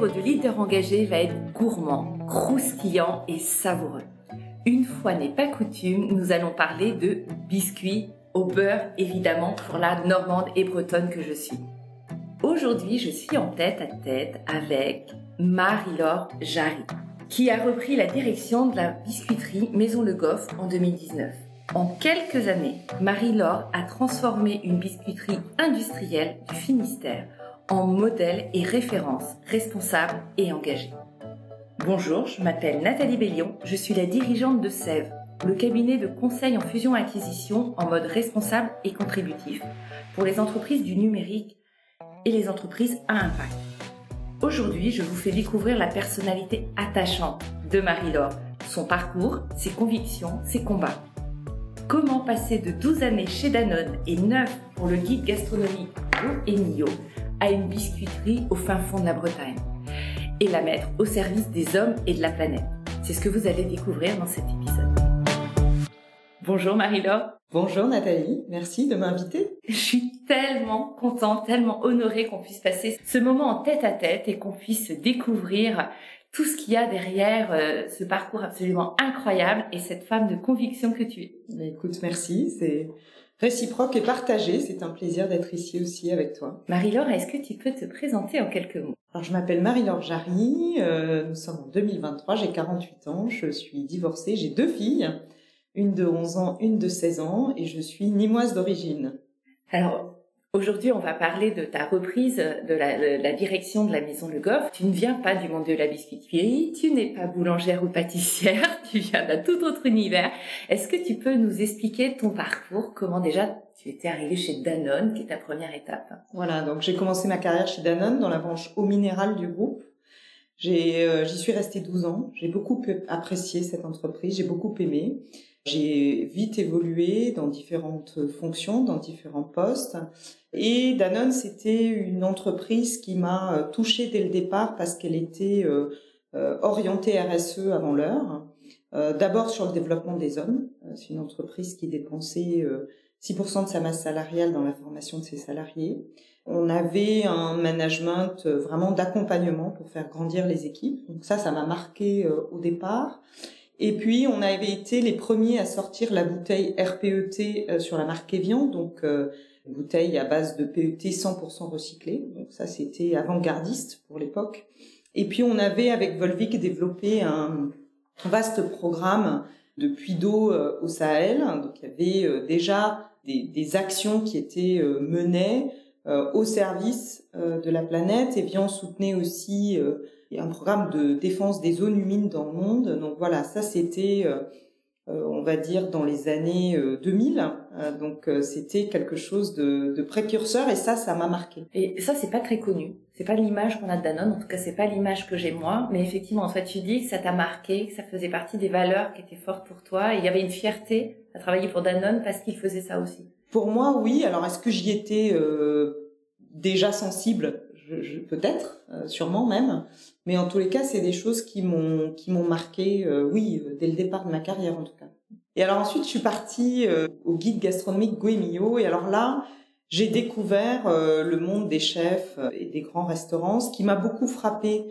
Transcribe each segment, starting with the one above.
apéro de leader engagé va être gourmand, croustillant et savoureux. Une fois n'est pas coutume, nous allons parler de biscuits au beurre, évidemment, pour la normande et bretonne que je suis. Aujourd'hui, je suis en tête à tête avec Marie-Laure Jarry, qui a repris la direction de la biscuiterie Maison Le Goff en 2019. En quelques années, Marie-Laure a transformé une biscuiterie industrielle du Finistère en modèle et référence responsable et engagée. Bonjour, je m'appelle Nathalie Bellion, je suis la dirigeante de Sève, le cabinet de conseil en fusion-acquisition en mode responsable et contributif pour les entreprises du numérique et les entreprises à impact. Aujourd'hui, je vous fais découvrir la personnalité attachante de Marie-Laure, son parcours, ses convictions, ses combats. Comment passer de 12 années chez Danone et 9 pour le guide gastronomique Go et Mio à une biscuiterie au fin fond de la Bretagne et la mettre au service des hommes et de la planète. C'est ce que vous allez découvrir dans cet épisode. Bonjour Marie-Laure. Bonjour Nathalie, merci de m'inviter. Je suis tellement contente, tellement honorée qu'on puisse passer ce moment en tête à tête et qu'on puisse découvrir tout ce qu'il y a derrière euh, ce parcours absolument incroyable et cette femme de conviction que tu es. Écoute, merci, c'est réciproque et partagé. C'est un plaisir d'être ici aussi avec toi. Marie-Laure, est-ce que tu peux te présenter en quelques mots? Alors, je m'appelle Marie-Laure Jarry, euh, nous sommes en 2023, j'ai 48 ans, je suis divorcée, j'ai deux filles, une de 11 ans, une de 16 ans, et je suis nimoise d'origine. Alors, Aujourd'hui, on va parler de ta reprise de la, direction de la maison Le Goff. Tu ne viens pas du monde de la biscuiterie, tu n'es pas boulangère ou pâtissière, tu viens d'un tout autre univers. Est-ce que tu peux nous expliquer ton parcours Comment déjà tu étais arrivée chez Danone, qui est ta première étape? Voilà, donc j'ai commencé ma carrière chez Danone dans la branche eau minérale du groupe. Euh, j'y suis restée 12 ans. J'ai beaucoup apprécié cette entreprise, j'ai beaucoup aimé. J'ai vite évolué dans différentes fonctions, dans différents postes. Et Danone, c'était une entreprise qui m'a euh, touchée dès le départ parce qu'elle était euh, euh, orientée RSE avant l'heure. D'abord sur le développement des hommes. C'est une entreprise qui dépensait 6% de sa masse salariale dans la formation de ses salariés. On avait un management vraiment d'accompagnement pour faire grandir les équipes. Donc ça, ça m'a marqué au départ. Et puis, on avait été les premiers à sortir la bouteille RPET sur la marque Evian, donc une bouteille à base de PET 100% recyclé. Donc ça, c'était avant-gardiste pour l'époque. Et puis, on avait avec Volvic développé un vaste programme de puits d'eau euh, au Sahel. Donc, il y avait déjà des, actions qui étaient menées au service de la planète. Evian soutenait aussi il y a un programme de défense des zones humides dans le monde. Donc voilà, ça c'était, euh, euh, on va dire, dans les années 2000. Euh, donc c'était quelque chose de, de, précurseur et ça, ça m'a marqué. Et ça, c'est pas très connu. C'est pas l'image qu'on a de Danone. En tout cas, c'est pas l'image que j'ai moi. Mais effectivement, en fait, tu dis que ça t'a marqué, que ça faisait partie des valeurs qui étaient fortes pour toi. Et il y avait une fierté à travailler pour Danone parce qu'il faisait ça aussi. Pour moi, oui. Alors, est-ce que j'y étais déjà sensible? Peut-être, euh, sûrement même. Mais en tous les cas, c'est des choses qui m'ont qui m'ont marqué, euh, oui, euh, dès le départ de ma carrière en tout cas. Et alors ensuite, je suis partie au guide gastronomique Guemio. Et alors là, j'ai découvert le monde des chefs et des grands restaurants. Ce qui m'a beaucoup frappé,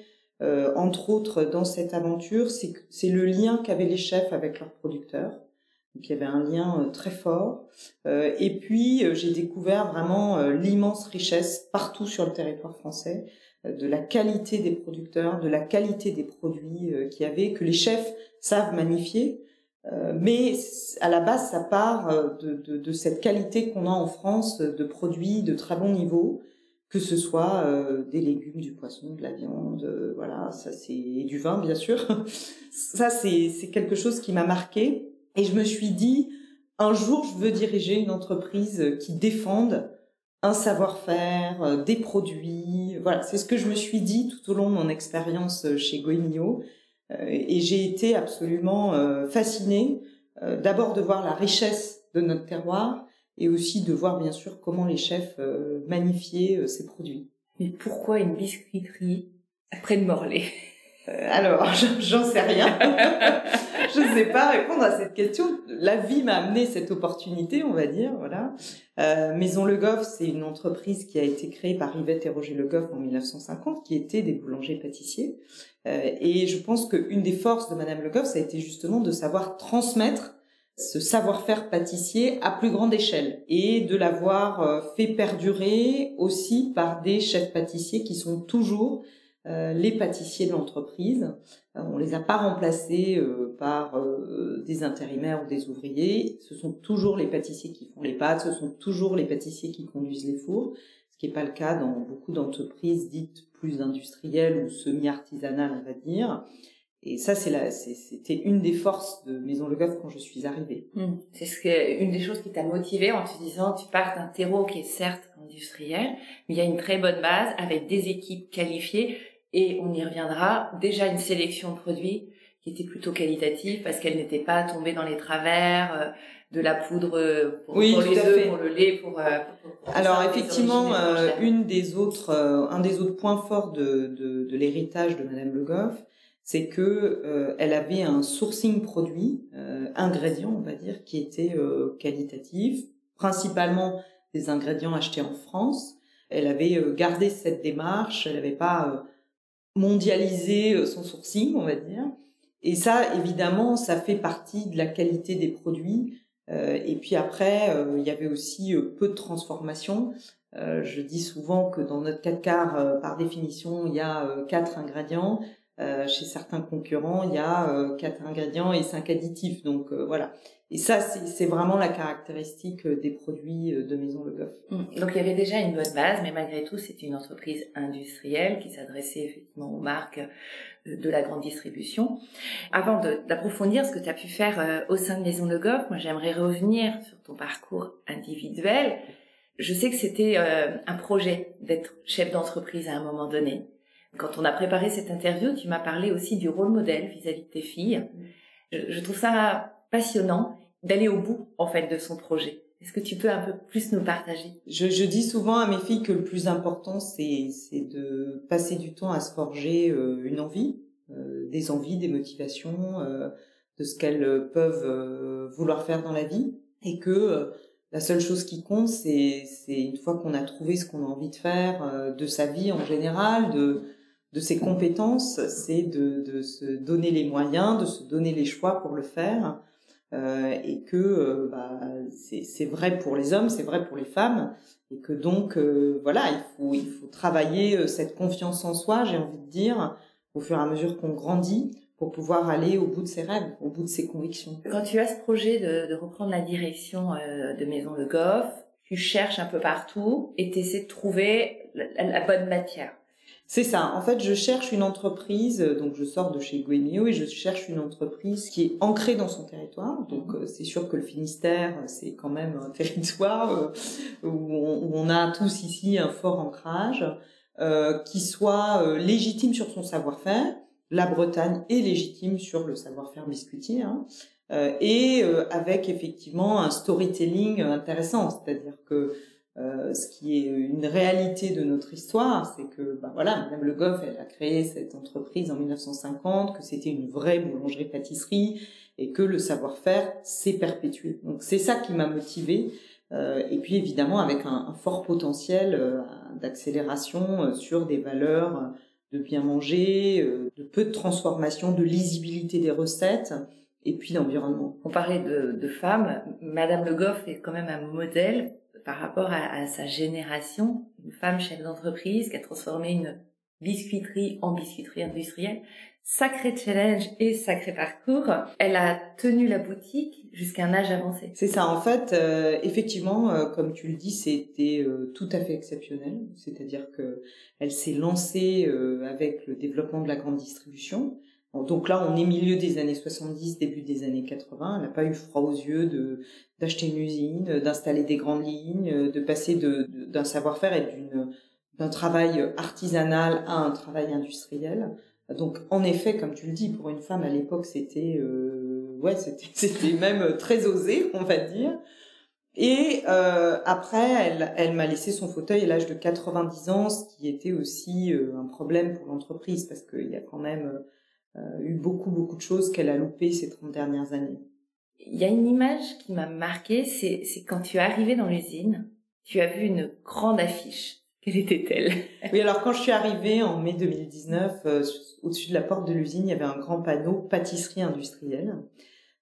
entre autres, dans cette aventure, c'est le lien qu'avaient les chefs avec leurs producteurs. Donc il y avait un lien euh, très fort. Euh, et puis euh, j'ai découvert vraiment l'immense richesse partout sur le territoire français de la qualité des producteurs, de la qualité des produits qu'il y avait, que les chefs savent magnifier. mais à la base, ça part de, de, de cette qualité qu'on a en France de produits de très bon niveau, que ce soit des légumes, du poisson, de la viande, voilà, ça c'est du vin bien sûr. ça c'est quelque chose qui m'a marqué et je me suis dit, un jour, je veux diriger une entreprise qui défende un savoir-faire, euh, des produits. Voilà, c'est ce que je me suis dit tout au long de mon expérience euh, chez Goemio. Euh, et j'ai été absolument fascinée, d'abord de voir la richesse de notre terroir et aussi de voir bien sûr comment les chefs magnifiaient ces produits. Mais pourquoi une biscuiterie près de Morlaix? Alors, j'en sais rien. je ne sais pas répondre à cette question. La vie m'a amené cette opportunité, on va dire, voilà. Euh, Maison Le Goff, c'est une entreprise qui a été créée par Yvette et Roger Le Goff en 1950, qui étaient des boulangers pâtissiers. Euh, et je pense qu'une des forces de Madame Le Goff, ça a été justement de savoir transmettre ce savoir-faire pâtissier à plus grande échelle et de l'avoir euh, fait perdurer aussi par des chefs pâtissiers qui sont toujours euh, les pâtissiers de l'entreprise. Euh, on les a pas remplacés euh, par des intérimaires ou des ouvriers. Ce sont toujours les pâtissiers qui font les pâtes, ce sont toujours les pâtissiers qui conduisent les fours, ce qui n'est pas le cas dans beaucoup d'entreprises dites plus industrielles ou semi-artisanales, on va dire. Et ça, c'est la, c'était une des forces de Maison Le Goff quand je suis arrivée. Hmm. C'est ce que, une des choses qui t'a motivée en te disant, tu pars d'un terreau qui est certes industriel, mais il y a une très bonne base avec des équipes qualifiées et on y reviendra. Déjà une sélection de produits qui était plutôt qualitative parce qu'elle n'était pas tombée dans les travers euh, de la poudre euh, pour, les œufs, pour le lait, pour. Euh, Alors effectivement, une des autres, un des autres points forts de, de, de l'héritage de Madame Le Goff, c'est que elle avait un sourcing produit, ingrédients, on va dire, qui était qualitatif, principalement des ingrédients achetés en France. Elle avait gardé cette démarche, elle n'avait pas mondialisé euh, son sourcing, on va dire. Et ça, évidemment, ça fait partie de la qualité des produits. Euh, et puis après, euh, il y avait aussi peu de transformation. je dis souvent que dans notre 4 quarts, par définition, il y a quatre ingrédients. Chez certains concurrents, il y a quatre ingrédients et cinq additifs. Donc voilà. Et ça, c'est vraiment la caractéristique euh, des produits euh, de Maison Le Goff. Hum. Donc il y avait déjà une bonne base, mais malgré tout, c'était une entreprise industrielle qui s'adressait effectivement aux marques euh, de la grande distribution. Avant d'approfondir ce que tu as pu faire au sein de Maison Le Goff, moi j'aimerais revenir sur ton parcours individuel. Je sais que c'était un projet d'être chef d'entreprise à un moment donné. Quand on a préparé cette interview, tu m'as parlé aussi du rôle modèle vis-à-vis de tes filles. Je, je trouve ça passionnant d'aller au bout en fait de son projet. Est-ce que tu peux un peu plus nous partager? Je, je, dis souvent à mes filles que le plus important c'est de passer du temps à se forger euh, une envie, euh, des envies, des motivations, euh, de ce qu'elles peuvent vouloir faire dans la vie, et que la seule chose qui compte c'est c'est une fois qu'on a trouvé ce qu'on a envie de faire de sa vie en général, de de ses compétences, c'est de, de se donner les moyens, de se donner les choix pour le faire euh, et que euh, bah, c'est vrai pour les hommes, c'est vrai pour les femmes, et que donc euh, voilà, il faut il faut travailler cette confiance en soi, j'ai envie de dire, au fur et à mesure qu'on grandit, pour pouvoir aller au bout de ses rêves, au bout de ses convictions. Quand tu as ce projet de, de reprendre la direction de Maison Le Goff, tu cherches un peu partout et tu essaies de trouver la bonne matière. C'est ça. En fait, je cherche une entreprise, euh, donc je sors de chez Guémio et je cherche une entreprise qui est ancrée dans son territoire. Donc, euh, c'est sûr que le Finistère, c'est quand même un territoire euh, où on, a tous ici un fort ancrage, qui soit légitime sur son savoir-faire. La Bretagne est légitime sur le savoir-faire biscuitier, hein, et avec effectivement un storytelling intéressant, c'est-à-dire que euh, ce qui est une réalité de notre histoire, c'est que, bah voilà, Madame Le Goff, elle a créé cette entreprise en 1950, que c'était une vraie boulangerie-pâtisserie et que le savoir-faire s'est perpétué. Donc c'est ça qui m'a motivée. Euh, et puis évidemment avec un, fort potentiel euh, d'accélération euh, sur des valeurs de bien manger, de peu de transformation, de lisibilité des recettes et puis l'environnement. On parlait de, de femmes. Madame Le Goff est quand même un modèle par rapport à, sa génération, une femme chef d'entreprise qui a transformé une biscuiterie en biscuiterie industrielle. Sacré challenge et sacré parcours. Elle a tenu la boutique jusqu'à un âge avancé. C'est ça, en fait, euh, effectivement, euh, comme tu le dis, c'était euh, tout à fait exceptionnel. C'est-à-dire que elle s'est lancée avec le développement de la grande distribution. Donc là, on est milieu des années 70, début des années 80. Elle n'a pas eu froid aux yeux de d'acheter une usine, d'installer des grandes lignes, de passer de, d'un savoir-faire et d'une d'un travail artisanal à un travail industriel. Donc en effet, comme tu le dis, pour une femme à l'époque, c'était euh, ouais, c'était même très osé, on va dire. Et euh, après, elle, elle m'a laissé son fauteuil à l'âge de 90 ans, ce qui était aussi euh, un problème pour l'entreprise parce qu'il y a quand même euh, eu beaucoup, beaucoup de choses qu'elle a loupées ces 30 dernières années. Il y a une image qui m'a marquée, c'est, c'est quand tu es arrivé dans l'usine, tu as vu une grande affiche. Quelle était-elle? Oui, alors quand je suis arrivée en mai 2019, au-dessus de la porte de l'usine, il y avait un grand panneau pâtisserie industrielle.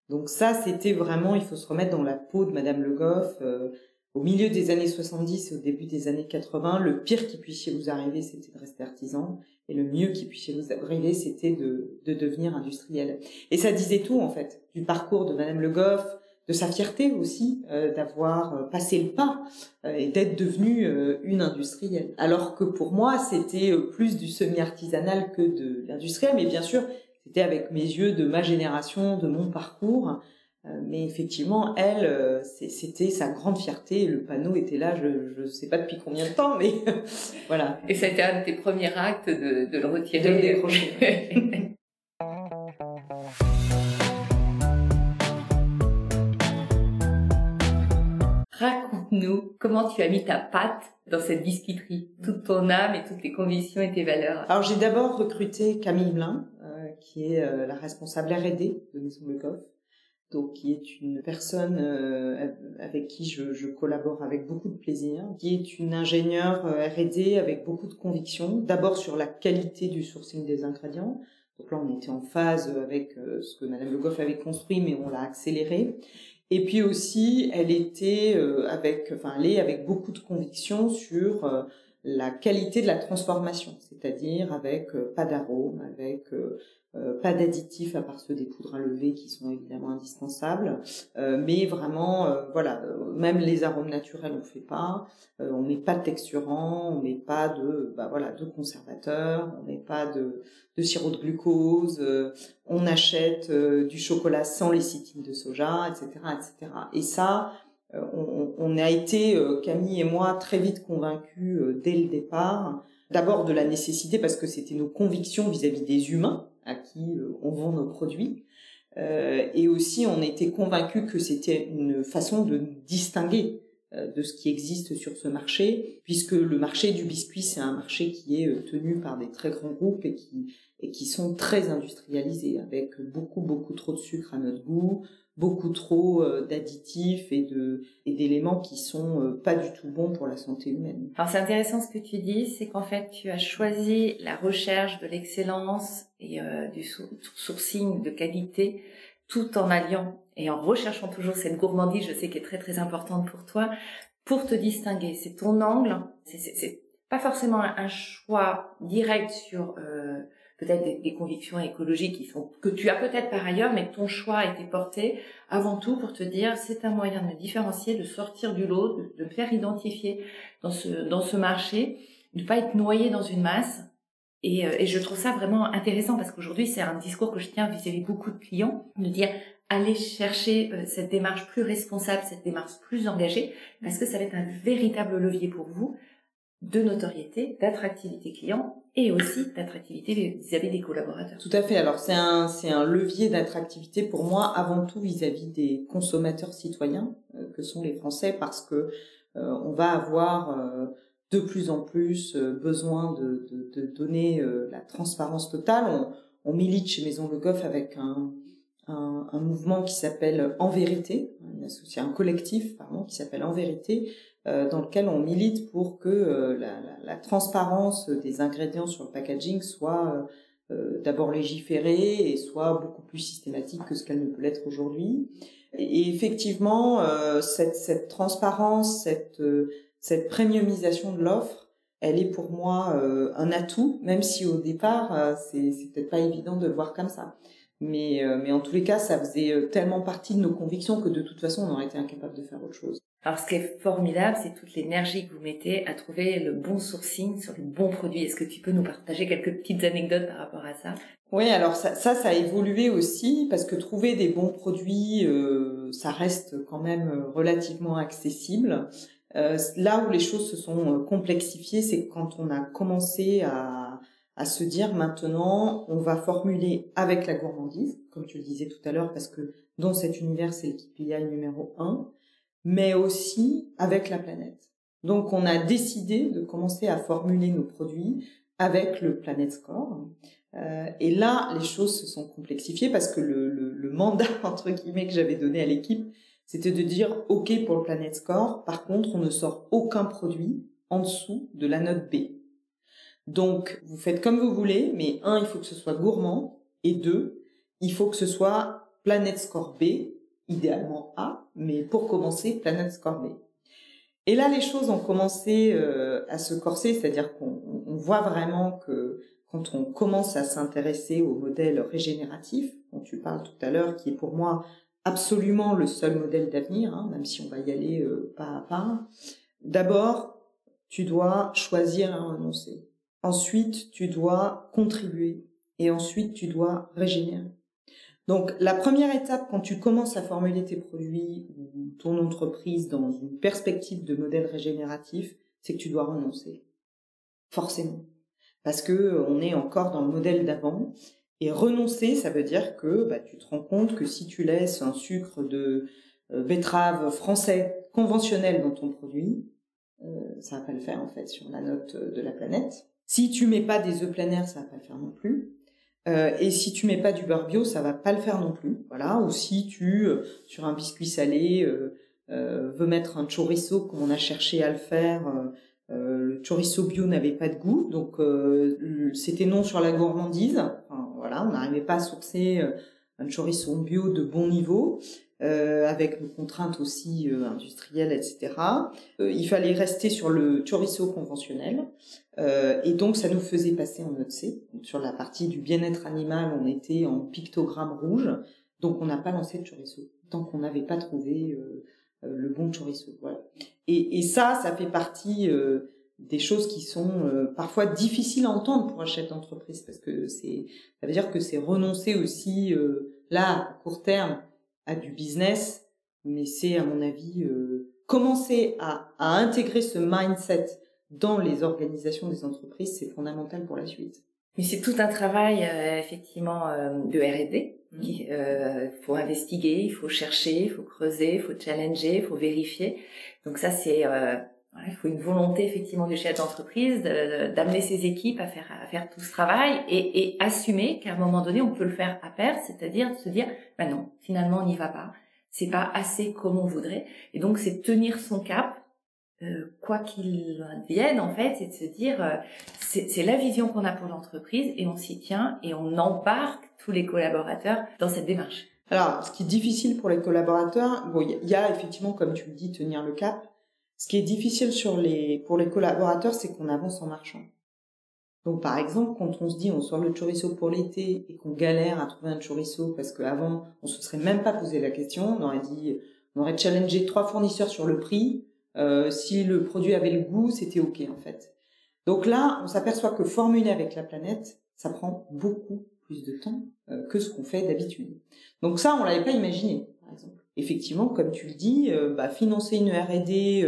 Donc ça, c'était vraiment, il faut se remettre dans la peau de Madame Le Goff. Euh, au milieu des années 70 et au début des années 80, le pire qui puisse vous arriver, c'était de rester artisan. Et le mieux qui puisse vous arriver, c'était de, de devenir industriel. Et ça disait tout, en fait, du parcours de Madame Le Goff, de sa fierté aussi euh, d'avoir euh, passé le pas et d'être devenue une industrielle. Alors que pour moi, c'était plus du semi-artisanal que de l'industriel, mais bien sûr, c'était avec mes yeux de ma génération, de mon parcours. Euh, mais effectivement, elle, euh, c'était sa grande fierté. Le panneau était là, je ne sais pas depuis combien de temps, mais voilà. Et été un de tes premiers actes de, de le retirer. De le décrocher. Raconte-nous comment tu as mis ta patte dans cette biscuiterie, toute ton âme et toutes tes convictions et tes valeurs. Alors j'ai d'abord recruté Camille Blin, qui est euh, la responsable R&D de Maison Lecoff, donc qui est une personne euh, avec qui je, je, collabore avec beaucoup de plaisir, qui est une ingénieure euh, R&D avec beaucoup de conviction, d'abord sur la qualité du sourcing des ingrédients. Donc là, on était en phase avec ce que Madame Le Goff avait construit, mais on l'a accéléré. Et puis aussi, elle était avec, enfin, elle est avec beaucoup de conviction sur la qualité de la transformation, c'est-à-dire avec pas d'arôme, avec euh, pas d'additifs à part ceux des poudres à lever qui sont évidemment indispensables, euh, mais vraiment, euh, voilà, même les arômes naturels on fait pas, on met pas de texturant, on met pas de, bah voilà, de conservateurs, on met pas de, de sirop de glucose, on achète du chocolat sans lécithine de soja, etc., etc. Et ça, on, on, a été Camille et moi très vite convaincus dès le départ. D'abord de la nécessité parce que c'était nos convictions vis-à-vis des humains à qui euh, on vend nos produits. Euh, et aussi, on était convaincus que c'était une façon de nous distinguer euh, de ce qui existe sur ce marché, puisque le marché du biscuit, c'est un marché qui est tenu par des très grands groupes et qui, et qui sont très industrialisés, avec beaucoup, beaucoup trop de sucre à notre goût, beaucoup trop euh, d'additifs et de et d'éléments qui sont euh, pas du tout bons pour la santé humaine. Alors c'est intéressant ce que tu dis, c'est qu'en fait tu as choisi la recherche de l'excellence et euh, du sourcing de qualité tout en alliant et en recherchant toujours cette gourmandise, je sais qu'elle est très très importante pour toi, pour te distinguer. C'est ton angle, c'est pas forcément un choix direct sur euh, peut-être des, convictions écologiques qui sont que tu as peut-être par ailleurs, mais ton choix a été porté avant tout pour te dire c'est un moyen de me différencier, de sortir du lot, de, me faire identifier dans ce dans ce marché, de pas être noyé dans une masse. Et, euh, et je trouve ça vraiment intéressant parce qu'aujourd'hui c'est un discours que je tiens vis-à-vis beaucoup de clients, de dire allez chercher euh, cette démarche plus responsable, cette démarche plus engagée, parce que ça va être un véritable levier pour vous de notoriété, d'attractivité client et aussi d'attractivité vis-à-vis des collaborateurs. Tout à fait. Alors c'est un c'est un levier d'attractivité pour moi avant tout vis-à-vis des consommateurs citoyens euh, que sont les Français parce que euh, on va avoir euh, de plus en plus besoin de, de, de donner la transparence totale. On, on, milite chez Maison Le Goff avec un, un, un mouvement qui s'appelle En Vérité, un, un collectif pardon, qui s'appelle En Vérité, euh, dans lequel on milite pour que euh, la, transparence des ingrédients sur le packaging soit euh, d'abord légiférée et soit beaucoup plus systématique que ce qu'elle ne peut l'être aujourd'hui. Et, effectivement, cette, cette, transparence, cette, cette premiumisation de l'offre, elle est pour moi un atout, même si au départ, c'est, c'est peut-être pas évident de le voir comme ça. Mais, mais en tous les cas, ça faisait tellement partie de nos convictions que de toute façon, on aurait été incapable de faire autre chose. Alors, ce qui est formidable, c'est toute l'énergie que vous mettez à trouver le bon sourcing sur le bon produit. Est-ce que tu peux nous partager quelques petites anecdotes par rapport à ça? Oui, alors ça, ça, a évolué aussi parce que trouver des bons produits, euh, ça reste quand même relativement accessible. Euh, là où les choses se sont euh, complexifiées, c'est quand on a commencé à, à se dire maintenant, on va formuler avec la gourmandise, comme tu le disais tout à l'heure, parce que dans cet univers, c'est le KPI numéro un mais aussi avec la planète. Donc on a décidé de commencer à formuler nos produits avec le Planet Score. Euh, et là, les choses se sont complexifiées parce que le, le, le mandat entre guillemets que j'avais donné à l'équipe, c'était de dire OK pour le Planet Score. Par contre, on ne sort aucun produit en dessous de la note B. Donc, vous faites comme vous voulez, mais un, il faut que ce soit gourmand, et deux, il faut que ce soit Planet Score B, idéalement A, mais pour commencer, Planet Score B. Et là, les choses ont commencé euh, à se corser, c'est-à-dire qu'on voit vraiment que quand on commence à s'intéresser au modèle régénératif, dont tu parles tout à l'heure, qui est pour moi absolument le seul modèle d'avenir, hein, même si on va y aller euh, pas à pas, d'abord, tu dois choisir à renoncer. Ensuite, tu dois contribuer. Et ensuite, tu dois régénérer. Donc, la première étape, quand tu commences à formuler tes produits ou ton entreprise dans une perspective de modèle régénératif, c'est que tu dois renoncer. Forcément. Parce que euh, on est encore dans le modèle d'avant. Et renoncer, ça veut dire que bah, tu te rends compte que si tu laisses un sucre de euh, betterave français conventionnel dans ton produit, euh, ça va pas le faire en fait sur la note de la planète. Si tu mets pas des œufs plein air, ça va pas le faire non plus. Euh, et si tu mêtes pas du beurre bio, ça va pas le faire non plus. Voilà. Ou si tu, euh, sur un biscuit salé, euh, euh, veux mettre un chorizo comme on a cherché à le faire, le chorizo bio n'avait pas de goût, donc c'était non sur la gourmandise. Voilà, on n'arrivait pas à sourcer un chorizo bio de bon niveau. Avec nos contraintes aussi industrielles, etc. il fallait rester sur le chorizo conventionnel. Euh, et donc, ça nous faisait passer en note C. sur la partie du bien-être animal, on était en pictogramme rouge. Donc, on n'a pas lancé de chorizo tant qu'on n'avait pas trouvé euh, euh, le bon chorizo. Voilà. Et, et, ça, ça fait partie des choses qui sont parfois difficiles à entendre pour un chef d'entreprise parce que c'est, ça veut dire que c'est renoncer aussi là à court terme à du business, mais c'est à mon avis commencer à, à intégrer ce mindset dans les organisations des entreprises, c'est fondamental pour la suite. Mais c'est tout un travail euh, effectivement euh, de R&D. Mmh. Il euh, faut investiguer, il faut chercher, il faut creuser, il faut challenger, il faut vérifier. Donc ça c'est il faut une volonté effectivement du chef d'entreprise d'amener ses équipes à faire à faire tout ce travail et, et assumer qu'à un moment donné on peut le faire à pair, c'est-à-dire se dire ben non finalement on n'y va pas, c'est pas assez comme on voudrait et donc c'est tenir son cap euh, quoi qu'il advienne, en fait, c'est de se dire, euh, c'est la vision qu'on a pour l'entreprise et on s'y tient et on embarque tous les collaborateurs dans cette démarche. Alors, ce qui est difficile pour les collaborateurs, bon, il y, a effectivement, comme tu le dis, tenir le cap. Ce qui est difficile sur pour les collaborateurs, c'est qu'on avance en marchant. Donc, par exemple, quand on se dit on sort le chorizo pour l'été et qu'on galère à trouver un chorizo parce qu'avant, on se serait même pas posé la question, on aurait dit, on aurait challengé trois fournisseurs sur le prix, euh, si le produit avait le goût, c'était ok en fait. Donc là, on s'aperçoit que formuler avec la planète, ça prend beaucoup plus de temps euh, que ce qu'on fait d'habitude. Donc ça, on l'avait pas imaginé. Effectivement, comme tu le dis, euh, bah, financer une R&D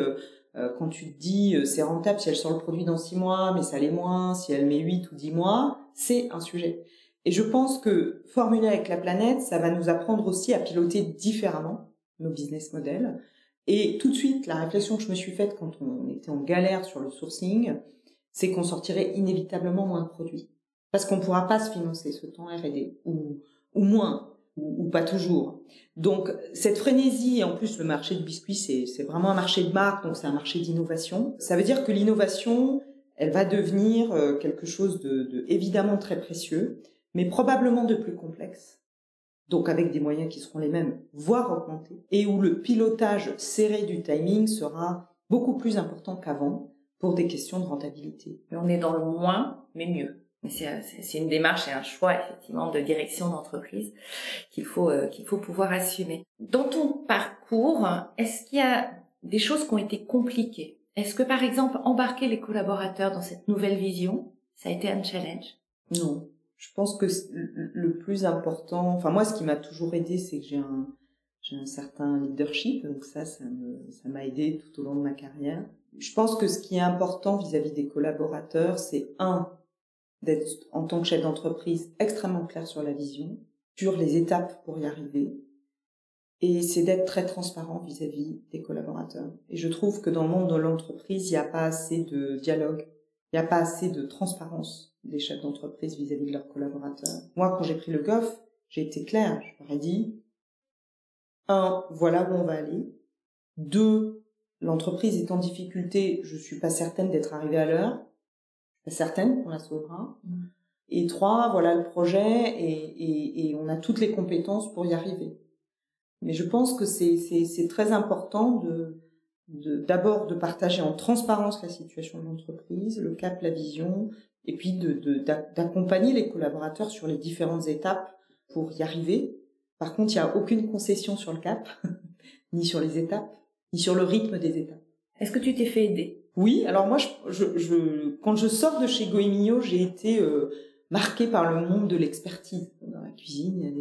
quand tu te dis c'est rentable si elle sort le produit dans six mois, mais ça l'est moins si elle met huit ou dix mois, c'est un sujet. Et je pense que formuler avec la planète, ça va nous apprendre aussi à piloter différemment nos business models, et tout de suite, la réflexion que je me suis faite quand on était en galère sur le sourcing, c'est qu'on sortirait inévitablement moins de produits. Parce qu'on ne pourra pas se financer ce temps R&D, ou, ou moins, ou, pas toujours. Donc, cette frénésie, et en plus, le marché de biscuits, c'est vraiment un marché de marque, donc c'est un marché d'innovation. Ça veut dire que l'innovation, elle va devenir euh, quelque chose de, de évidemment très précieux, mais probablement de plus complexe donc avec des moyens qui seront les mêmes, voire augmentés, et où le pilotage serré du timing sera beaucoup plus important qu'avant pour des questions de rentabilité. on est dans le moins, mais mieux. C'est une démarche et un choix effectivement de direction d'entreprise qu'il faut euh, qu'il faut pouvoir assumer. Dans ton parcours, est-ce qu'il y a des choses qui ont été compliquées? Est-ce que par exemple embarquer les collaborateurs dans cette nouvelle vision, ça a été un challenge? Non, je pense que le plus important, enfin moi, ce qui m'a toujours aidé, c'est que j'ai un, j'ai un certain leadership, donc ça, ça m'a aidé tout au long de ma carrière. Je pense que ce qui est important vis-à-vis des collaborateurs, c'est un, d'être en tant que chef d'entreprise extrêmement clair sur la vision, sur les étapes pour y arriver, et c'est d'être très transparent vis-à-vis des collaborateurs. Et je trouve que dans le monde de l'entreprise, il n'y a pas assez de dialogue, il n'y a pas assez de transparence des chefs d'entreprise vis-à-vis de leurs collaborateurs. Moi, quand j'ai pris le GOF, j'ai été claire, je leur ai dit, un, voilà où on va aller. Deux, l'entreprise est en difficulté, je suis pas certaine d'être arrivée à l'heure. Je suis pas certaine qu'on la sauvera. Et trois, voilà le projet et, et on a toutes les compétences pour y arriver. Mais je pense que c'est très important de d'abord de, partager en transparence la situation de l'entreprise, le cap, la vision, et puis d'accompagner de, les collaborateurs sur les différentes étapes pour y arriver. Par contre, il n'y a aucune concession sur le cap, ni sur les étapes, ni sur le rythme des étapes. Est-ce que tu t'es fait aider? Oui, alors moi, je, je, quand je sors de chez Goemio, j'ai été euh, marquée par le monde de l'expertise. Dans la cuisine, il y a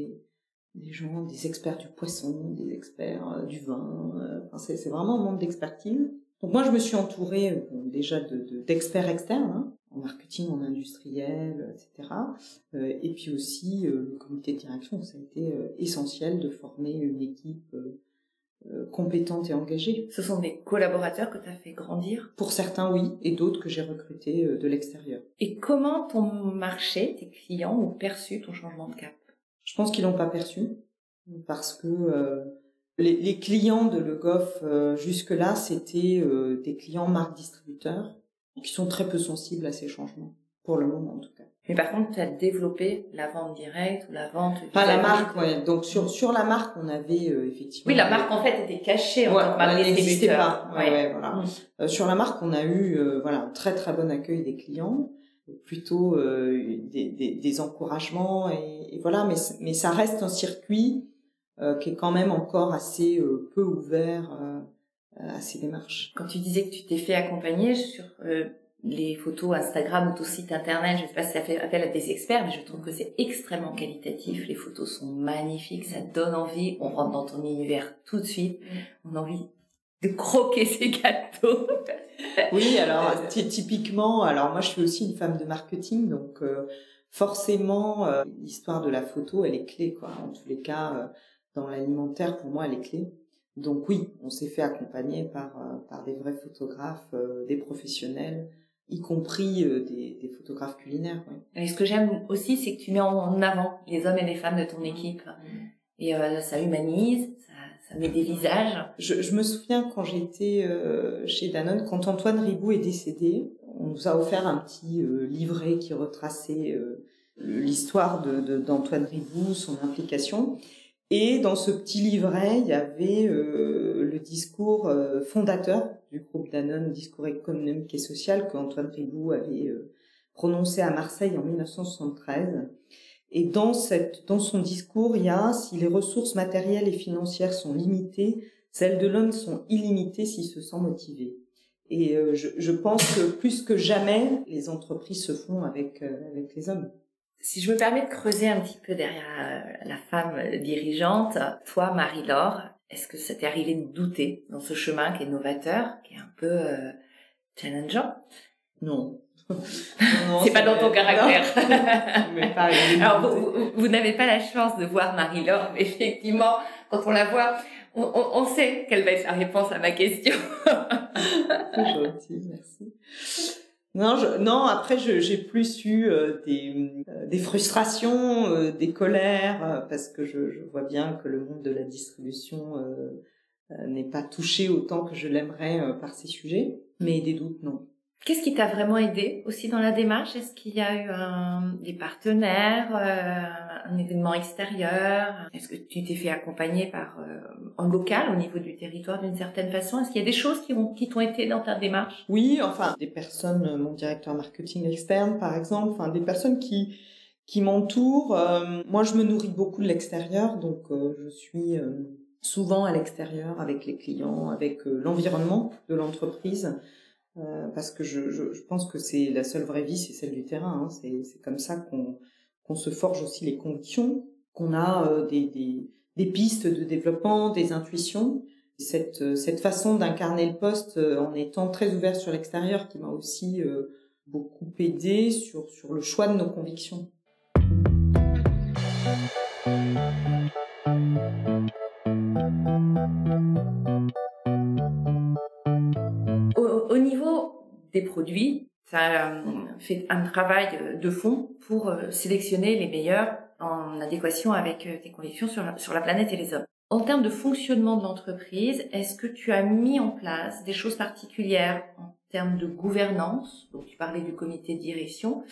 des, gens, des experts du poisson, des experts euh, du vin. Euh, c'est vraiment un monde d'expertise. Donc moi, je me suis entourée euh, déjà d'experts de, externes, hein, en marketing, en industriel, etc. et puis aussi le comité de direction. Ça a été essentiel de former une équipe compétente et engagée. Ce sont des collaborateurs que tu as fait grandir Pour certains, oui, et d'autres que j'ai recrutés de l'extérieur. Et comment ton marché, tes clients ont perçu ton changement de cap? Je pense qu'ils l'ont pas perçu parce que euh, les, clients de Le Goff euh, jusque-là, c'était euh, des clients marques distributeurs qui sont très peu sensibles à ces changements, pour le moment en tout cas. Mais par contre, tu as développé la vente directe ou la vente... Pas la marque, ouais. Donc sur, sur la marque, on avait effectivement... Oui, la marque en fait était cachée en tant que marque n'existait pas. Ouais. ouais voilà. Mm. sur la marque, on a eu voilà, un très très bon accueil des clients plutôt euh, des, des, des, encouragements et, et, voilà mais mais ça reste un circuit euh, qui est quand même encore assez euh, peu ouvert euh, à ces démarches. Quand tu disais que tu t'es fait accompagner sur les photos Instagram ou ton site internet, je sais pas si ça fait appel à des experts, mais je trouve que c'est extrêmement qualitatif. Les photos sont magnifiques, ça donne envie. On rentre dans ton univers tout de suite. On a envie de croquer ces gâteaux. oui, alors typiquement, alors moi je suis aussi une femme de marketing, donc euh, forcément euh, l'histoire de la photo, elle est clé quoi. En tous les cas, euh, dans l'alimentaire, pour moi, elle est clé. Donc oui, on s'est fait accompagner par par des vrais photographes, des professionnels, y compris des, des, photographes culinaires. Et ce que j'aime aussi, c'est que tu mets en avant les hommes et les femmes de ton équipe, et ça humanise, ça met des visages. Je, je me souviens quand j'étais euh, chez Danone, quand Antoine Ribou est décédé, on nous a offert un petit euh, livret qui retraçait euh, l'histoire de, d'Antoine Ribou, son implication. Et dans ce petit livret, il y avait le discours fondateur du groupe Danone, discours économique et social qu'Antoine Ribou avait prononcé à Marseille en 1973 et dans, cette, dans son discours, il y a si les ressources matérielles et financières sont limitées, celles de l'homme sont illimitées s'il se sent motivé. Et euh, je, je, pense que plus que jamais, les entreprises se font avec, euh, avec les hommes. Si je me permets de creuser un petit peu derrière euh, la femme dirigeante, toi, Marie-Laure, est-ce que ça t'est arrivé de douter dans ce chemin qui est novateur, qui est un peu challengeant? Non, c'est pas dans ton caractère. Alors, vous, n'avez pas la chance de voir Marie-Laure, mais effectivement, quand on la voit, on, sait quelle va être la réponse à ma question. C'est gentil, merci. Non, non. Après, j'ai plus eu euh, des, euh, des frustrations, euh, des colères, parce que je, je, vois bien que le monde de la distribution n'est pas touché autant que je l'aimerais par ces sujets. Mais des doutes, non. Qu'est-ce qui t'a vraiment aidé aussi dans la démarche? Est-ce qu'il y a eu un, des partenaires, euh, un événement extérieur? Est-ce que tu t'es fait accompagner par euh, un local au niveau du territoire d'une certaine façon? Est-ce qu'il y a des choses qui, ont, t'ont été dans ta démarche? Oui, enfin des personnes, euh, mon directeur marketing externe par exemple, enfin des personnes qui m'entourent. Euh, moi, je me nourris beaucoup de l'extérieur, donc je suis souvent à l'extérieur avec les clients, avec l'environnement de l'entreprise. Euh, parce que je pense que c'est la seule vraie vie, c'est celle du terrain. Hein. C'est comme ça qu'on qu'on se forge aussi les conditions, qu'on a euh, des, des, pistes de développement, des intuitions. Cette, euh, cette façon d'incarner le poste en étant très ouvert sur l'extérieur qui m'a aussi beaucoup aidé sur, sur le choix de nos convictions. Au, niveau des produits, ça euh, fait un travail de fond pour euh, sélectionner les meilleurs en adéquation avec euh, tes convictions sur, sur la planète et les hommes. En termes de fonctionnement de l'entreprise, est-ce que tu as mis en place des choses particulières en termes de gouvernance Donc tu parlais du comité de direction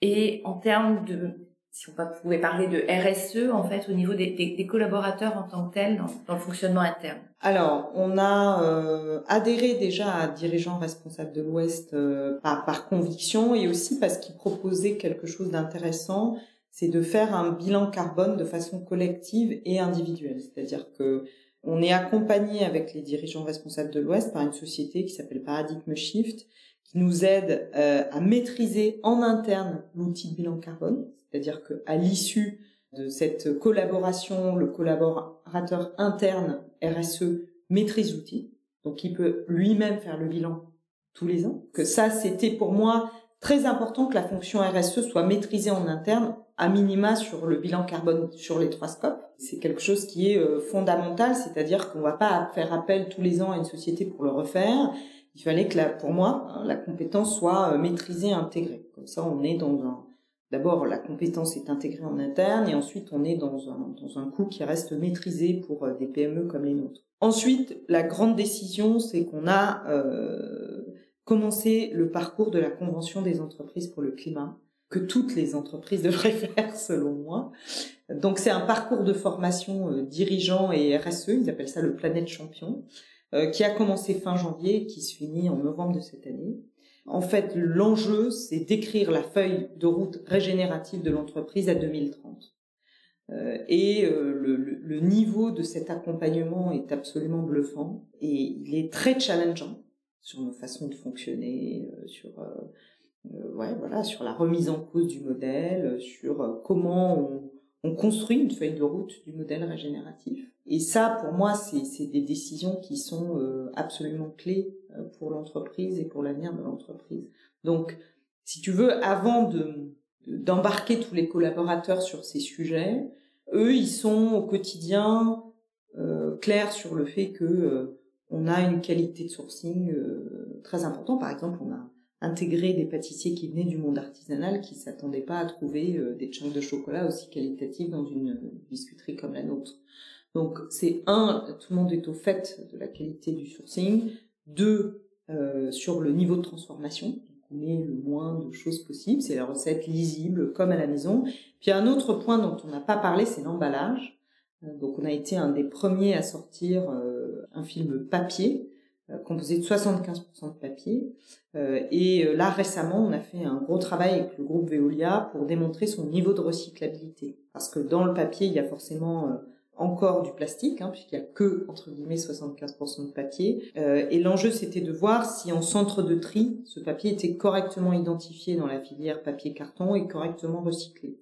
et en termes de si on pouvait parler de RSE en fait au niveau des, des, collaborateurs en tant que tels dans, le fonctionnement interne. Alors on a euh, adhéré déjà à dirigeants responsables de l'Ouest euh, par, par conviction et aussi parce qu'ils proposaient quelque chose d'intéressant, c'est de faire un bilan carbone de façon collective et individuelle, c'est-à-dire que on est accompagné avec les dirigeants responsables de l'Ouest par une société qui s'appelle Paradigm Shift qui nous aide euh, à maîtriser en interne l'outil de bilan carbone, c'est-à-dire qu'à l'issue de cette collaboration, le collaborateur interne RSE maîtrise l'outil, donc il peut lui-même faire le bilan tous les ans. Que ça, c'était pour moi très important que la fonction RSE soit maîtrisée en interne, à minima sur le bilan carbone sur les trois scopes. C'est quelque chose qui est euh, fondamental, c'est-à-dire qu'on va pas faire appel tous les ans à une société pour le refaire. Il fallait que, la, pour moi, hein, la compétence soit euh, maîtrisée, intégrée. Comme ça, on est dans un, D'abord, la compétence est intégrée en interne et ensuite on est dans un, dans un coût qui reste maîtrisé pour euh, des PME comme les nôtres. Ensuite, la grande décision, c'est qu'on a euh, commencé le parcours de la Convention des entreprises pour le climat, que toutes les entreprises devraient faire selon moi. Donc c'est un parcours de formation euh, dirigeant et RSE, ils appellent ça le Planète Champion, qui a commencé fin janvier et qui se finit en novembre de cette année. En fait, l'enjeu, c'est d'écrire la feuille de route régénérative de l'entreprise à 2030. Euh, et euh, le, niveau de cet accompagnement est absolument bluffant et il est très challengeant sur nos façons de fonctionner, euh, sur voilà sur la remise en cause du modèle, sur comment on construit une feuille de route du modèle régénératif. Et ça, pour moi, c'est des décisions qui sont euh, absolument clés euh, pour l'entreprise et pour l'avenir de l'entreprise. Donc, si tu veux, avant de d'embarquer tous les collaborateurs sur ces sujets, eux, ils sont au quotidien euh, clairs sur le fait que euh, on a une qualité de sourcing très importante. Par exemple, on a intégrer des pâtissiers qui venaient du monde artisanal qui s'attendaient pas à trouver euh, des chunks de chocolat aussi qualitatifs dans une biscuiterie comme la nôtre. Donc c'est un, tout le monde est au fait de la qualité du sourcing. Deux, euh, sur le niveau de transformation. on met le moins de choses possible. C'est la recette lisible comme à la maison. Puis un autre point dont on n'a pas parlé, c'est l'emballage. Euh, donc on a été un des premiers à sortir un film papier euh, composé de 75% de papier. Euh, et euh, là, récemment, on a fait un gros travail avec le groupe Veolia pour démontrer son niveau de recyclabilité. Parce que dans le papier, il y a forcément encore du plastique, hein, puisqu'il y a que entre guillemets 75% de papier. et l'enjeu, c'était de voir si en centre de tri, ce papier était correctement identifié dans la filière papier-carton et correctement recyclé.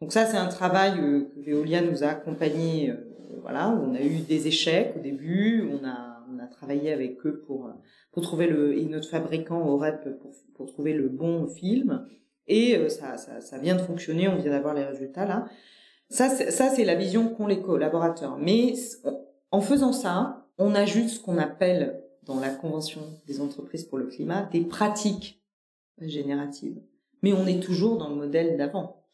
Donc ça, c'est un travail que Veolia nous a accompagné. voilà, on a eu des échecs au début, on a travaillé avec eux pour pour trouver le et notre fabricant au REP pour, pour trouver le bon film et euh, ça, ça vient de fonctionner, on vient d'avoir les résultats là. Ça c'est la vision qu'ont les collaborateurs. Mais en faisant ça, on ajoute ce qu'on appelle dans la convention des entreprises pour le climat des pratiques génératives. Mais on est toujours dans le modèle d'avant.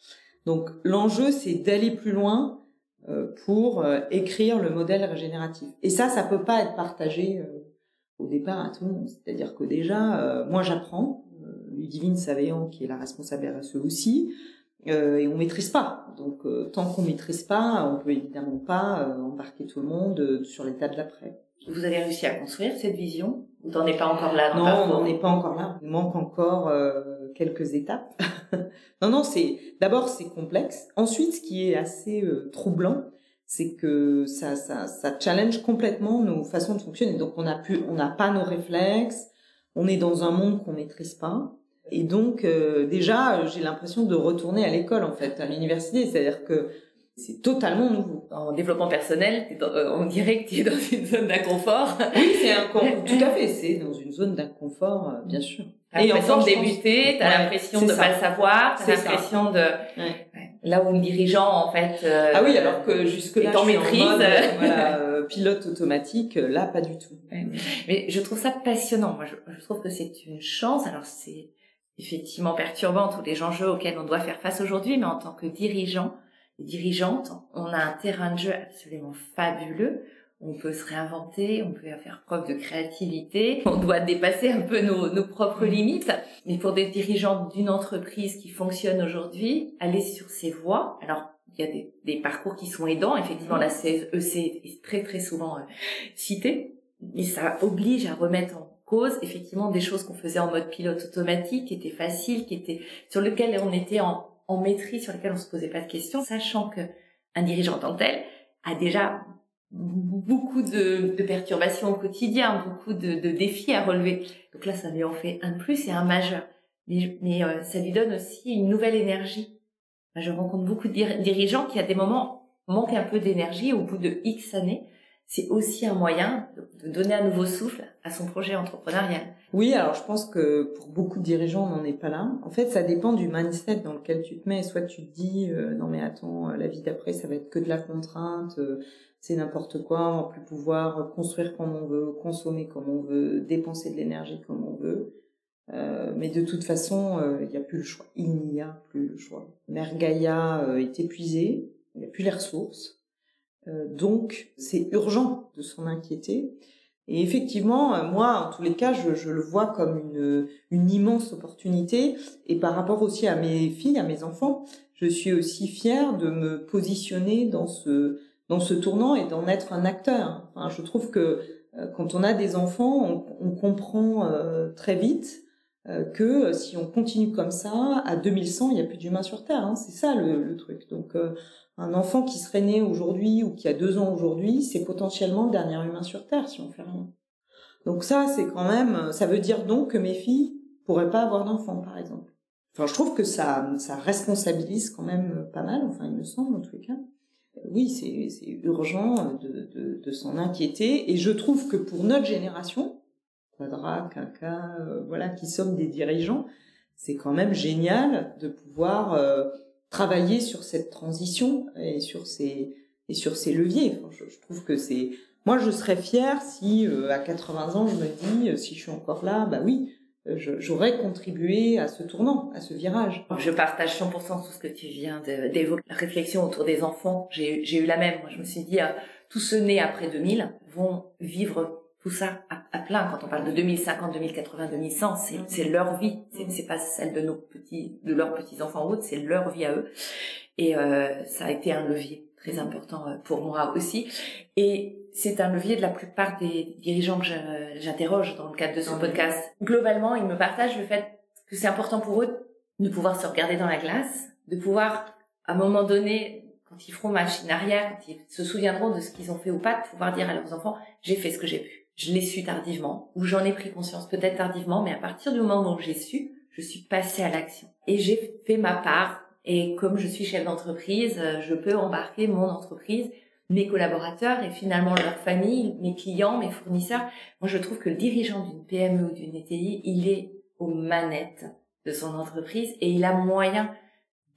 Donc l'enjeu c'est d'aller plus loin euh, pour euh, écrire le modèle régénératif. Et ça, ça peut pas être partagé euh, au départ à tout le monde. C'est-à-dire que déjà, moi j'apprends, Ludivine Savéant qui est la responsable RSE aussi, et on maîtrise pas. Donc tant qu'on maîtrise pas, on peut évidemment pas embarquer tout le monde sur l'étape d'après. Vous avez réussi à construire cette vision? Vous n'en êtes pas encore là Non, on n'est pas encore là. Il manque encore quelques étapes. non, non, c'est d'abord c'est complexe. Ensuite, ce qui est assez euh, troublant, c'est que ça, ça, ça challenge complètement nos façons de fonctionner. Donc, on a pu, on n'a pas nos réflexes. On est dans un monde qu'on maîtrise pas. Et donc, euh, déjà, j'ai l'impression de retourner à l'école, en fait, à l'université. C'est-à-dire que c'est totalement nouveau. En développement personnel, euh, on dirait que tu es dans une zone d'inconfort. Oui, c'est un tout à fait, c'est dans une zone d'inconfort, euh, bien sûr. T'as l'impression de débuter, t'as l'impression de pas le savoir, t'as l'impression de là où le dirigeant en fait. Euh, ah oui, alors que jusque là, en maîtrise, voilà, pilote automatique, là pas du tout. Mais je trouve ça passionnant. Moi, je, je trouve que c'est une chance. Alors c'est effectivement perturbant tous les enjeux auxquels on doit faire face aujourd'hui, mais en tant que dirigeant, dirigeante, on a un terrain de jeu absolument fabuleux. On peut se réinventer, on peut faire preuve de créativité, on doit dépasser un peu nos, propres limites. Mais pour des dirigeants d'une entreprise qui fonctionne aujourd'hui, aller sur ces voies, alors il y a des, parcours qui sont aidants, effectivement la CEC est très très souvent euh, cité, mais ça oblige à remettre en cause effectivement des choses qu'on faisait en mode pilote automatique, qui étaient faciles, qui étaient sur lesquelles on était en, en maîtrise sur lesquels on se posait pas de questions, sachant que un dirigeant tant tel a déjà beaucoup de, de perturbations au quotidien, beaucoup de, de, défis à relever. Donc là, ça lui en fait un plus et un majeur. Mais, mais euh, ça lui donne aussi une nouvelle énergie. Je rencontre beaucoup de dirigeants qui, à des moments, manquent un peu d'énergie au bout de X années c'est aussi un moyen de donner un nouveau souffle à son projet entrepreneurial. Oui, alors je pense que pour beaucoup de dirigeants, on n'en est pas là. En fait, ça dépend du mindset dans lequel tu te mets. Soit tu te dis, euh, non mais attends, euh, la vie d'après, ça va être que de la contrainte, euh, c'est n'importe quoi, on va plus pouvoir construire comme on veut, consommer comme on veut, dépenser de l'énergie comme on veut. mais de toute façon, il n'y a plus le choix. Il n'y a plus le choix. Mère Gaïa est épuisée, il n'y a plus les ressources. Euh, donc, c'est urgent de s'en inquiéter. Et effectivement, euh, moi, en tous les cas, je, je, le vois comme une, une immense opportunité. Et par rapport aussi à mes filles, à mes enfants, je suis aussi fière de me positionner dans ce dans ce tournant et d'en être un acteur. Je trouve que euh, quand on a des enfants, on, on comprend très vite que si on continue comme ça, à 2100, il n'y a plus d'humains sur Terre. Hein. C'est ça le, le, truc. Donc, un enfant qui serait né aujourd'hui ou qui a deux ans aujourd'hui, c'est potentiellement le dernier humain sur Terre si on fait rien. Donc ça, c'est quand même, ça veut dire donc que mes filles pourraient pas avoir d'enfants, par exemple. Enfin, je trouve que ça, ça responsabilise quand même pas mal, enfin, il me semble, en les cas. Oui, c'est urgent de, de, de s'en inquiéter. Et je trouve que pour notre génération, Quinca, euh, voilà, qui sommes des dirigeants, c'est quand même génial de pouvoir euh, travailler sur cette transition et sur ces et sur ces leviers. je, trouve que c'est moi je serais fière si euh, à 80 ans je me dis si je suis encore là, bah oui, j'aurais contribué à ce tournant, à ce virage. Je partage 100% tout ce que tu viens d'évoquer. La réflexion autour des enfants, j'ai eu la même. Moi, je me suis dit, tous ceux nés après 2000 vont vivre tout ça à, plein. Quand on parle de 2050, 2080, 2100, c'est, mm. c'est leur vie. C'est, c'est pas celle de nos petits, de leurs petits enfants ou autres, c'est leur vie à eux. Et euh, ça a été un levier très important euh, pour moi aussi. Et c'est un levier de la plupart des dirigeants que j'interroge dans le cadre de ce podcast. Globalement, ils me partagent le fait que c'est important pour eux de pouvoir se regarder dans la glace, de pouvoir, à un moment donné, quand ils feront machine arrière, quand ils se souviendront de ce qu'ils ont fait ou pas, de pouvoir dire à leurs enfants, j'ai fait ce que j'ai pu je l'ai su tardivement, ou j'en ai pris conscience peut-être tardivement, mais à partir du moment où j'ai su, je suis passée à l'action. Et j'ai fait ma part, et comme je suis chef d'entreprise, je peux embarquer mon entreprise, mes collaborateurs et finalement leur famille, mes clients, mes fournisseurs. Moi, je trouve que le dirigeant d'une PME ou d'une ETI, il est aux manettes de son entreprise et il a moyen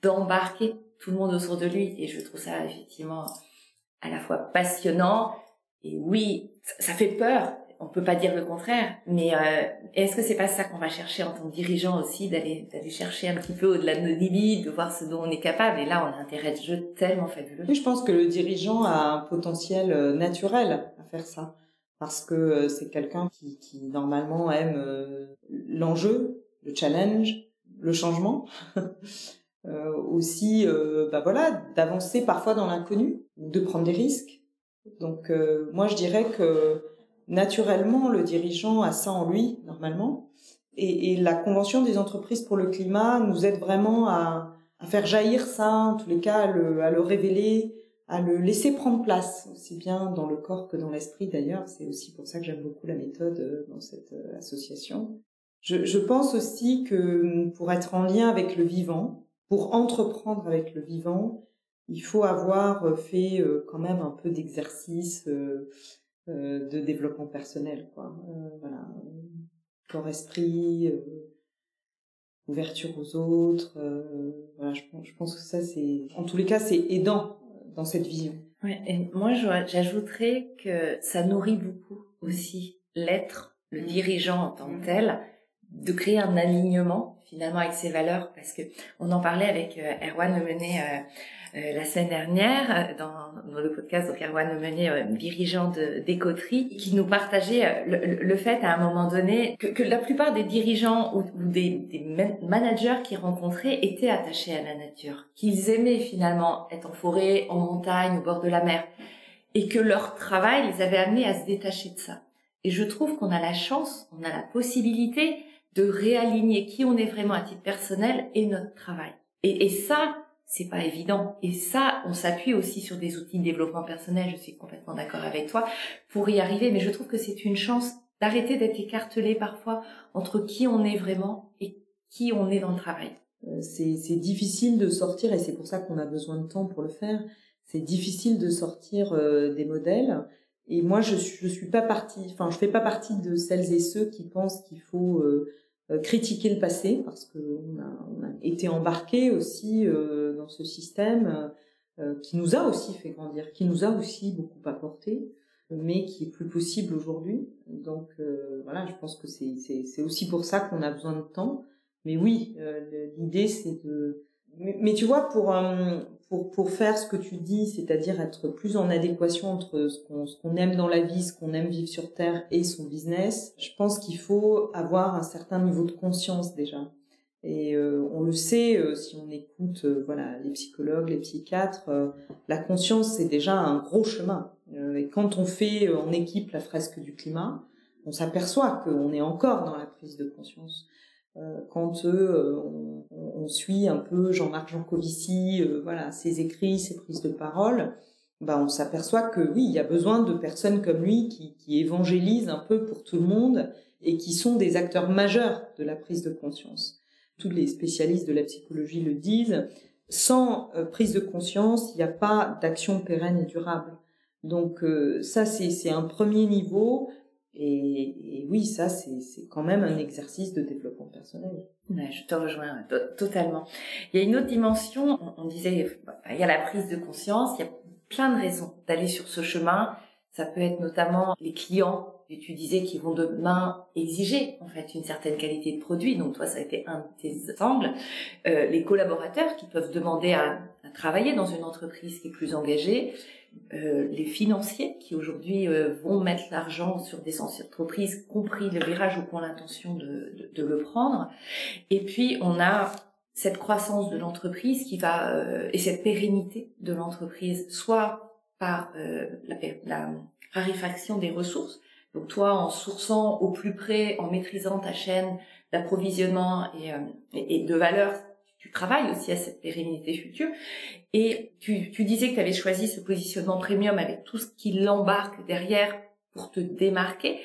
d'embarquer tout le monde autour de lui. Et je trouve ça effectivement à la fois passionnant, et oui, ça fait peur. On peut pas dire le contraire, mais euh, est-ce que c'est pas ça qu'on va chercher en tant que dirigeant aussi, d'aller d'aller chercher un petit peu au-delà de nos limites, de voir ce dont on est capable? Et là, on a intérêt de jeu tellement fabuleux. Oui, je pense que le dirigeant a un potentiel euh, naturel à faire ça, parce que euh, c'est quelqu'un qui, qui normalement aime l'enjeu, le challenge, le changement. euh, aussi, bah voilà, d'avancer parfois dans l'inconnu, de prendre des risques donc euh, moi je dirais que naturellement le dirigeant a ça en lui normalement et, et, la convention des entreprises pour le climat nous aide vraiment à, à faire jaillir ça, en tous les cas à le, à le, révéler, à le laisser prendre place aussi bien dans le corps que dans l'esprit d'ailleurs. C'est aussi pour ça que j'aime beaucoup la méthode euh, dans cette euh, association. Je, je pense aussi que pour être en lien avec le vivant, pour entreprendre avec le vivant, il faut avoir fait quand même un peu d'exercice de développement personnel, quoi. voilà, corps esprit, ouverture aux autres. voilà, je, je pense que ça c'est, en tous les cas, c'est aidant dans cette vision. Ouais, et moi j'ajouterais que ça nourrit beaucoup aussi l'être, le dirigeant en tant que tel, de créer un alignement finalement avec ses valeurs parce que on en parlait avec euh, Erwan Lemenet euh, euh, la semaine dernière dans, dans, le podcast. Donc Erwan Lemenet euh, dirigeant de d'Écoterie qui nous partageait le, le, fait à un moment donné que, que la plupart des dirigeants ou, ou des, des, managers qu'ils rencontraient étaient attachés à la nature qu'ils aimaient finalement être en forêt en montagne au bord de la mer et que leur travail les avait amenés à se détacher de ça. Et je trouve qu'on a la chance on a la possibilité de réaligner qui on est vraiment à titre personnel et notre travail. Et, et ça, c'est pas évident. Et ça, on s'appuie aussi sur des outils de développement personnel. Je suis complètement d'accord avec toi pour y arriver. Mais je trouve que c'est une chance d'arrêter d'être écartelé parfois entre qui on est vraiment et qui on est dans le travail. Euh, c'est difficile de sortir et c'est pour ça qu'on a besoin de temps pour le faire. C'est difficile de sortir euh, des modèles. Et moi, je, je suis pas partie, enfin, je fais pas partie de celles et ceux qui pensent qu'il faut euh, critiquer le passé parce qu'on a, on a été embarqué aussi euh, dans ce système euh, qui nous a aussi fait grandir, qui nous a aussi beaucoup apporté, mais qui est plus possible aujourd'hui. Donc voilà, je pense que c'est, c'est, c'est aussi pour ça qu'on a besoin de temps. Mais oui, l'idée c'est de mais, tu vois, pour, euh, pour, pour faire ce que tu dis, c'est-à-dire être plus en adéquation entre ce qu'on, qu'on aime dans la vie, ce qu'on aime vivre sur Terre et son business, je pense qu'il faut avoir un certain niveau de conscience déjà. Et euh, on le sait euh, si on écoute voilà les psychologues, les psychiatres, la conscience c'est déjà un gros chemin. et quand on fait en équipe la fresque du climat, on s'aperçoit qu'on est encore dans la prise de conscience. Euh, quand euh, on, on, suit un peu Jean-Marc Jancovici, euh, voilà, ses écrits, ses prises de parole, bah on s'aperçoit que oui, il y a besoin de personnes comme lui qui, qui évangélisent un peu pour tout le monde et qui sont des acteurs majeurs de la prise de conscience. Tous les spécialistes de la psychologie le disent. Sans prise de conscience, il n'y a pas d'action pérenne et durable. Donc ça, c'est un premier niveau. Et, oui, ça, c'est quand même un exercice de développement personnel. Je te rejoins totalement. Il y a une autre dimension, on, disait, bah, il y a la prise de conscience, il y a plein de raisons d'aller sur ce chemin. Ça peut être notamment les clients, tu disais, qui vont demain exiger en fait une certaine qualité de produit. Donc toi, ça a été un de tes angles. Euh, les collaborateurs qui peuvent demander à, à travailler dans une entreprise qui est plus engagée euh, les financiers qui aujourd'hui euh, vont mettre l'argent sur des entreprises, compris le virage ou qui ont l'intention de, de, le prendre. Et puis on a cette croissance de l'entreprise qui va euh, et cette pérennité de l'entreprise, soit par la, la raréfaction des ressources. Donc toi, en sourçant au plus près, en maîtrisant ta chaîne d'approvisionnement et, et de valeur, tu travailles aussi à cette pérennité future. Et tu, tu disais que tu avais choisi ce positionnement premium avec tout ce qui l'embarque derrière pour te démarquer.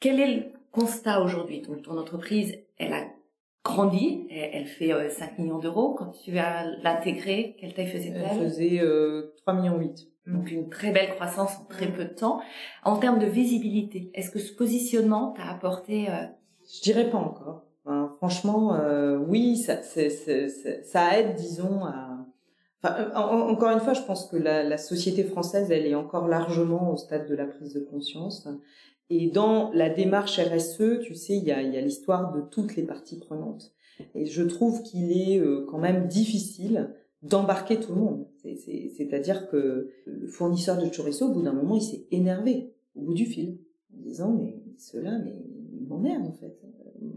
Quel est le constat aujourd'hui? Donc ton entreprise, elle a grandi, elle, fait 5 euh, millions d'euros. Quand tu as l'intégré, quelle taille faisait-elle? Elle faisait euh, 3 millions 8. Donc une très belle croissance en très peu de temps. En termes de visibilité, est-ce que ce positionnement t'a apporté euh... Je dirais pas encore franchement, euh, oui, ça, ça aide, disons, à... Enfin, encore une fois, je pense que la, la, société française, elle est encore largement au stade de la prise de conscience. Et dans la démarche RSE, tu sais, il y a, y a l'histoire de toutes les parties prenantes. Et je trouve qu'il est euh, quand même difficile d'embarquer tout le monde. C'est-à-dire que le fournisseur de chorizo, au bout d'un moment, il s'est énervé au bout du fil, en disant mais ceux-là, mais ils m'emmerdent en fait.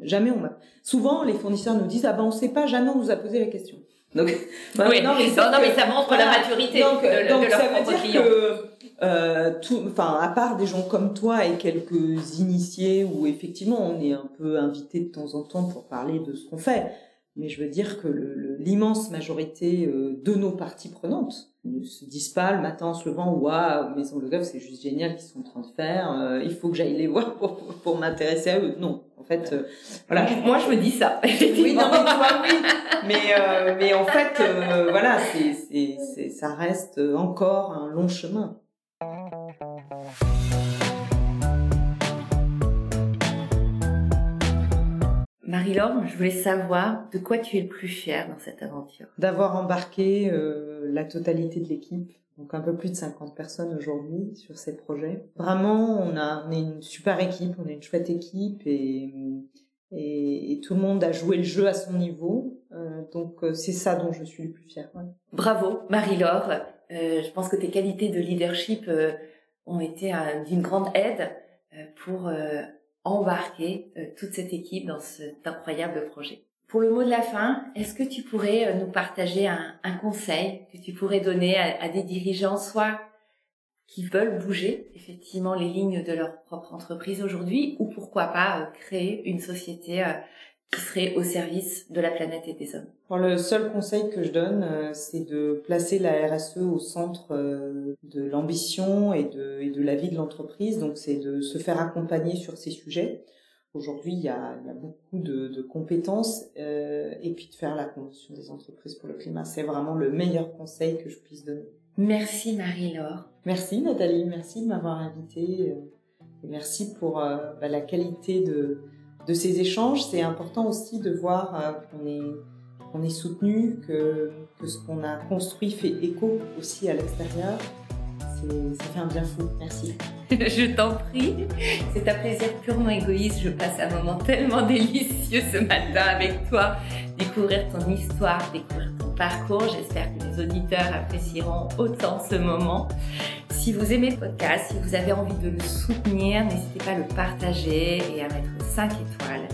Jamais on m'a. Souvent, les fournisseurs nous disent ah ben on sait pas, jamais on nous a posé la question. Donc, oui, non, mais, non, mais ça montre la maturité donc, de, donc, de leur ça veut dire que, euh, tout, enfin, à part des gens comme toi et quelques initiés où effectivement on est un peu invité de temps en temps pour parler de ce qu'on fait, mais je veux dire que l'immense majorité euh, de nos parties prenantes ne se disent pas le matin en se levant waouh Maison Le Goff c'est juste génial qu'ils sont en train de faire, euh, il faut que j'aille les voir pour, pour, m'intéresser à eux. Non, en fait, euh, voilà. Moi, je me dis ça. Oui, non, mais toi, oui. Mais, euh, mais en fait, euh, voilà, c'est, c'est, c'est, ça reste encore un long chemin. Marie-Laure, je voulais savoir de quoi tu es le plus fière dans cette aventure. D'avoir embarqué la totalité de l'équipe donc un peu plus de 50 personnes aujourd'hui sur ces projets. Vraiment, on a on est une super équipe, on est une chouette équipe et et, tout le monde a joué le jeu à son niveau. Euh, donc euh, c'est ça dont je suis le plus fière. Bravo Marie-Laure. Euh, je pense que tes qualités de leadership euh, ont été d'une grande aide pour embarquer toute cette équipe dans cet incroyable projet. Pour le mot de la fin, est-ce que tu pourrais euh, nous partager un, conseil que tu pourrais donner à, des dirigeants, soit qui veulent bouger effectivement les lignes de leur propre entreprise aujourd'hui, ou pourquoi pas euh, créer une société euh, qui serait au service de la planète et des hommes Le seul conseil que je donne, c'est de placer la RSE au centre de l'ambition et de, et de la vie de l'entreprise. Donc c'est de se faire accompagner sur ces sujets. Aujourd'hui, il y a, il y a beaucoup de, de compétences euh, et puis de faire la convention des entreprises pour le climat. C'est vraiment le meilleur conseil que je puisse donner. Merci Marie-Laure. Merci Nathalie, merci de m'avoir invitée euh, et merci pour euh, bah, la qualité de, de ces échanges. C'est important aussi de voir euh, qu'on est, soutenu, que, ce qu'on a construit fait écho aussi à l'extérieur ça fait un bien fou. Merci. je t'en prie. C'est un plaisir purement égoïste. Je passe un moment tellement délicieux ce matin avec toi. Découvrir ton histoire, découvrir parcours. J'espère que les auditeurs apprécieront autant ce moment. Si vous aimez le podcast, si vous avez envie de le soutenir, n'hésitez pas à le partager et à mettre 5 étoiles.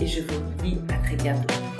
Et je vous dis à très bientôt.